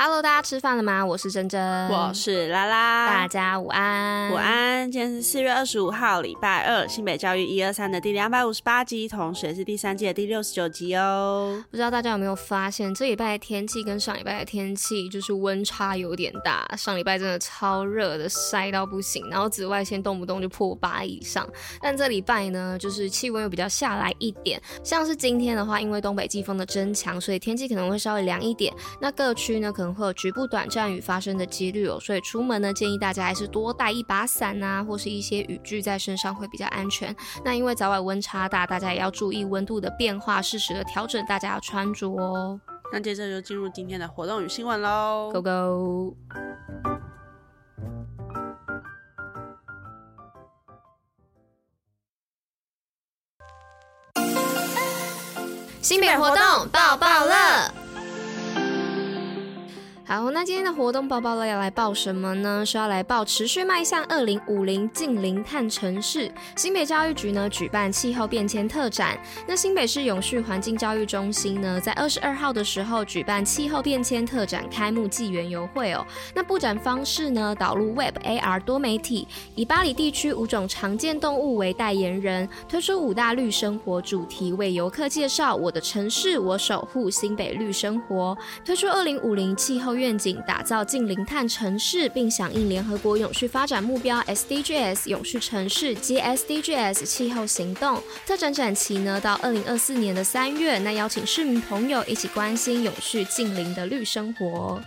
Hello，大家吃饭了吗？我是珍珍，我是拉拉，大家午安，午安。今天是四月二十五号，礼拜二，新北教育一二三的第两百五十八集，同时也是第三季的第六十九集哦。不知道大家有没有发现，这礼拜的天气跟上礼拜的天气就是温差有点大。上礼拜真的超热的，晒到不行，然后紫外线动不动就破八以上。但这礼拜呢，就是气温又比较下来一点。像是今天的话，因为东北季风的增强，所以天气可能会稍微凉一点。那各区呢，可能会有局部短暂雨发生的几率哦，所以出门呢，建议大家还是多带一把伞啊，或是一些雨具在身上会比较安全。那因为早晚温差大，大家也要注意温度的变化，适时的调整大家的穿着哦。那接着就进入今天的活动与新闻喽，Go Go！新北活动爆爆乐。好，那今天的活动包包乐要来报什么呢？是要来报持续迈向二零五零净零碳城市。新北教育局呢举办气候变迁特展。那新北市永续环境教育中心呢，在二十二号的时候举办气候变迁特展开幕暨园游会哦。那布展方式呢，导入 Web AR 多媒体，以巴黎地区五种常见动物为代言人，推出五大绿生活主题，为游客介绍我的城市我守护新北绿生活，推出二零五零气候愿景，打造近零碳城市，并响应联合国永续发展目标 SDGs 永续城市及 SDGs 气候行动。特展展期呢到二零二四年的三月，那邀请市民朋友一起关心永续近零的绿生活。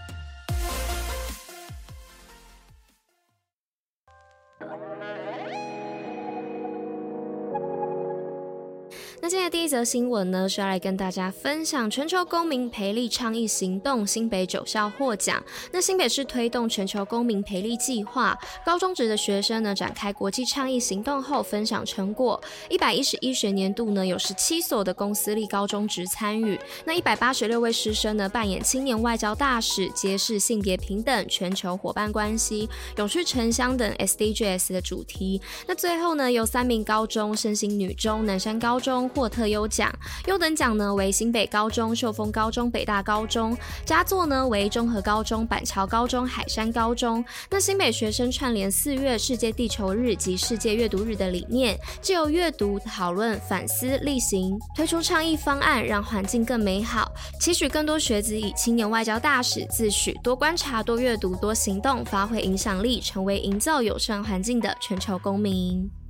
今天的第一则新闻呢，是要来跟大家分享全球公民培力倡议行动，新北九校获奖。那新北市推动全球公民培力计划，高中职的学生呢展开国际倡议行动后分享成果。一百一十一学年度呢有十七所的公私立高中职参与，那一百八十六位师生呢扮演青年外交大使，揭示性别平等、全球伙伴关系、永续城乡等 SDGs 的主题。那最后呢由三名高中身心女中、南山高中。获特优奖，优等奖呢为新北高中、秀峰高中、北大高中，佳作呢为中和高中、板桥高中、海山高中。那新北学生串联四月世界地球日及世界阅读日的理念，借由阅读讨论、反思、力行，推出倡议方案，让环境更美好。期许更多学子以青年外交大使自诩，多观察、多阅读、多行动，发挥影响力，成为营造友善环境的全球公民。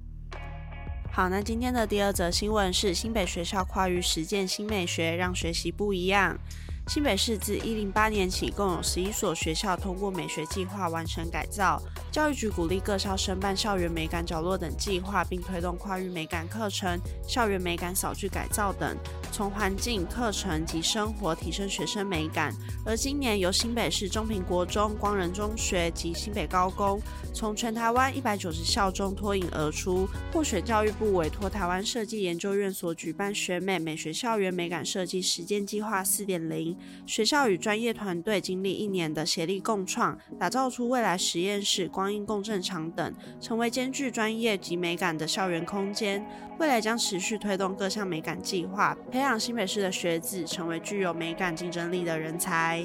好，那今天的第二则新闻是新北学校跨域实践新美学，让学习不一样。新北市自一零八年起，共有十一所学校通过美学计划完成改造。教育局鼓励各校申办校园美感角落等计划，并推动跨域美感课程、校园美感扫具改造等，从环境、课程及生活提升学生美感。而今年由新北市中平国中、光仁中学及新北高工，从全台湾一百九十校中脱颖而出，获选教育部委托台湾设计研究院所举办学美美学校园美感设计实践计划四点零。学校与专业团队经历一年的协力共创，打造出未来实验室、光阴共振场等，成为兼具专业及美感的校园空间。未来将持续推动各项美感计划，培养新北市的学子成为具有美感竞争力的人才。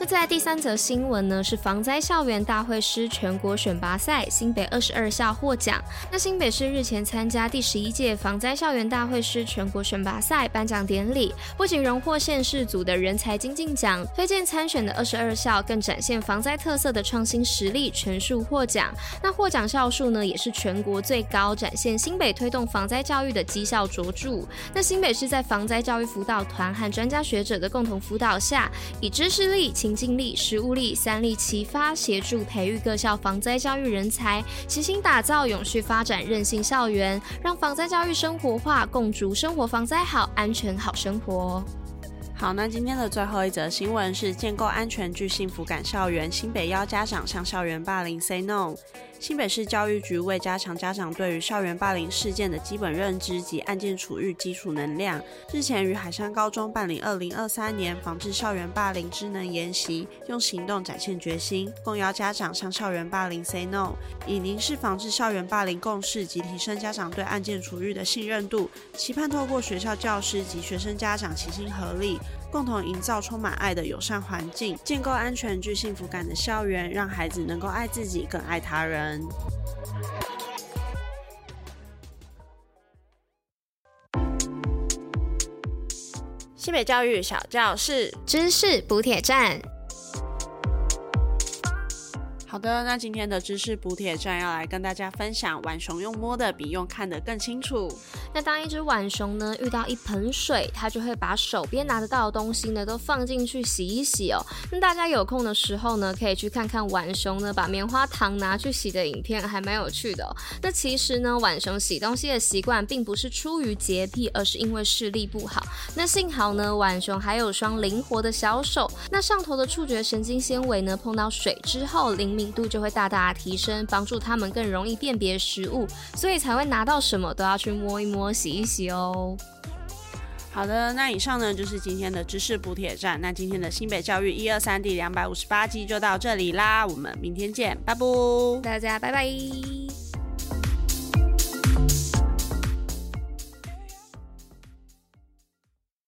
那在第三则新闻呢，是防灾校园大会师全国选拔赛，新北二十二校获奖。那新北市日前参加第十一届防灾校园大会师全国选拔赛颁奖典礼，不仅荣获县市组的人才精进奖，推荐参选的二十二校更展现防灾特色的创新实力，全数获奖。那获奖校数呢，也是全国最高，展现新北推动防灾教育的绩效卓著。那新北市在防灾教育辅导团和专家学者的共同辅导下，以知识力、情境力、实物力三力齐发，协助培育各校防灾教育人才，齐心打造永续发展韧性校园，让防灾教育生活化，共筑生活防灾好、安全好生活。好，那今天的最后一则新闻是建构安全具幸福感校园，新北邀家长向校园霸凌 say no。新北市教育局为加强家长对于校园霸凌事件的基本认知及案件处遇基础能量，日前于海山高中办理二零二三年防治校园霸凌职能研习，用行动展现决心，共邀家长向校园霸凌 say no，以凝视防治校园霸凌共识及提升家长对案件处遇的信任度，期盼透过学校教师及学生家长齐心合力，共同营造充满爱的友善环境，建构安全具幸福感的校园，让孩子能够爱自己，更爱他人。西北教育小教室，知识补铁站。好的，那今天的知识补铁站要来跟大家分享，玩熊用摸的比用看的更清楚。那当一只浣熊呢，遇到一盆水，它就会把手边拿得到的东西呢都放进去洗一洗哦。那大家有空的时候呢，可以去看看浣熊呢把棉花糖拿去洗的影片，还蛮有趣的。那其实呢，浣熊洗东西的习惯并不是出于洁癖，而是因为视力不好。那幸好呢，浣熊还有双灵活的小手，那上头的触觉神经纤维呢，碰到水之后灵敏度就会大大提升，帮助他们更容易辨别食物，所以才会拿到什么都要去摸一摸、洗一洗哦。好的，那以上呢就是今天的知识补铁站。那今天的新北教育一二三第两百五十八集就到这里啦，我们明天见，拜拜，大家拜拜。